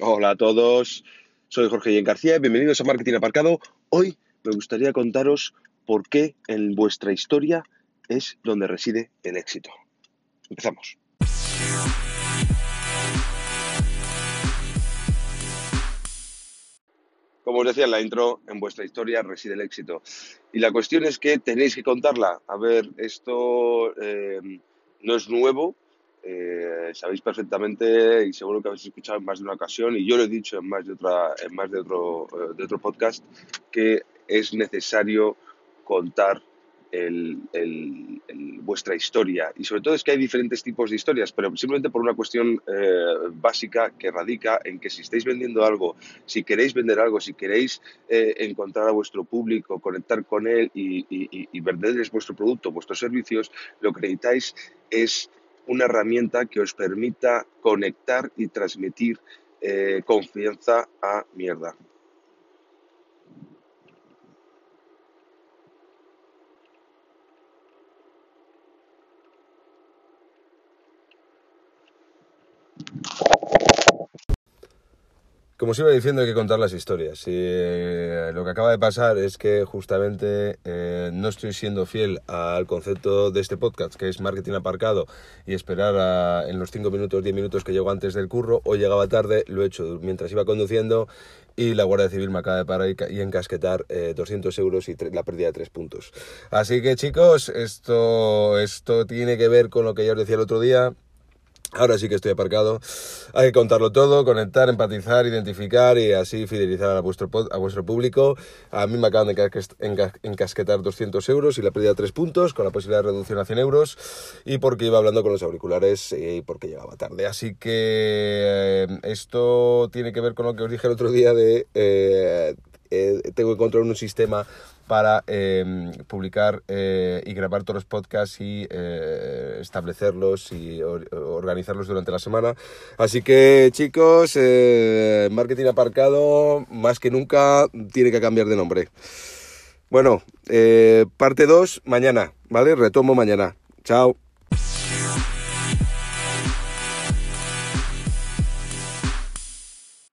Hola a todos, soy Jorge Guillén García, bienvenidos a Marketing Aparcado. Hoy me gustaría contaros por qué en vuestra historia es donde reside el éxito. Empezamos. Como os decía en la intro, en vuestra historia reside el éxito. Y la cuestión es que tenéis que contarla. A ver, esto eh, no es nuevo, eh, sabéis perfectamente y seguro que habéis escuchado en más de una ocasión y yo lo he dicho en más de otra en más de otro eh, podcast que es necesario contar vuestra historia. Y sobre todo es que hay diferentes tipos de historias pero simplemente por una cuestión eh, básica que radica en que si estáis vendiendo algo si queréis vender algo si queréis encontrar a vuestro público conectar con él y, y, y venderles vuestro producto vuestros servicios lo que necesitáis es una herramienta que os permita conectar y transmitir eh, confianza a mierda. Como os iba diciendo, hay que contar las historias. Eh, lo que acaba de pasar es que justamente eh, no estoy siendo fiel al concepto de este podcast, que es marketing aparcado, y esperar en los 5 minutos, 10 minutos que llego antes del curro, o llegaba tarde, lo he hecho mientras iba conduciendo, y la Guardia Civil me acaba de parar y encasquetar 200 eh, euros y la pérdida de 3 puntos. Así que chicos, esto, esto tiene que ver con lo que ya os decía el otro día Ahora sí que estoy aparcado. Hay que contarlo todo, conectar, empatizar, identificar y así fidelizar a vuestro, a vuestro público. A mí me acaban de encasquetar 200 euros y la pérdida de 3 puntos con la posibilidad de reducción a 100 euros y porque iba hablando con los auriculares y porque llegaba tarde. Así que eh, esto tiene que ver con lo que os dije el otro día de eh, eh, tengo que encontrar un sistema para em, publicar eh, y grabar todos los podcasts y eh, establecerlos y organizarlos durante la semana. Así que chicos, marketing aparcado más que nunca tiene que cambiar de nombre. Bueno, parte 2 mañana, ¿vale? Retomo mañana. Chao.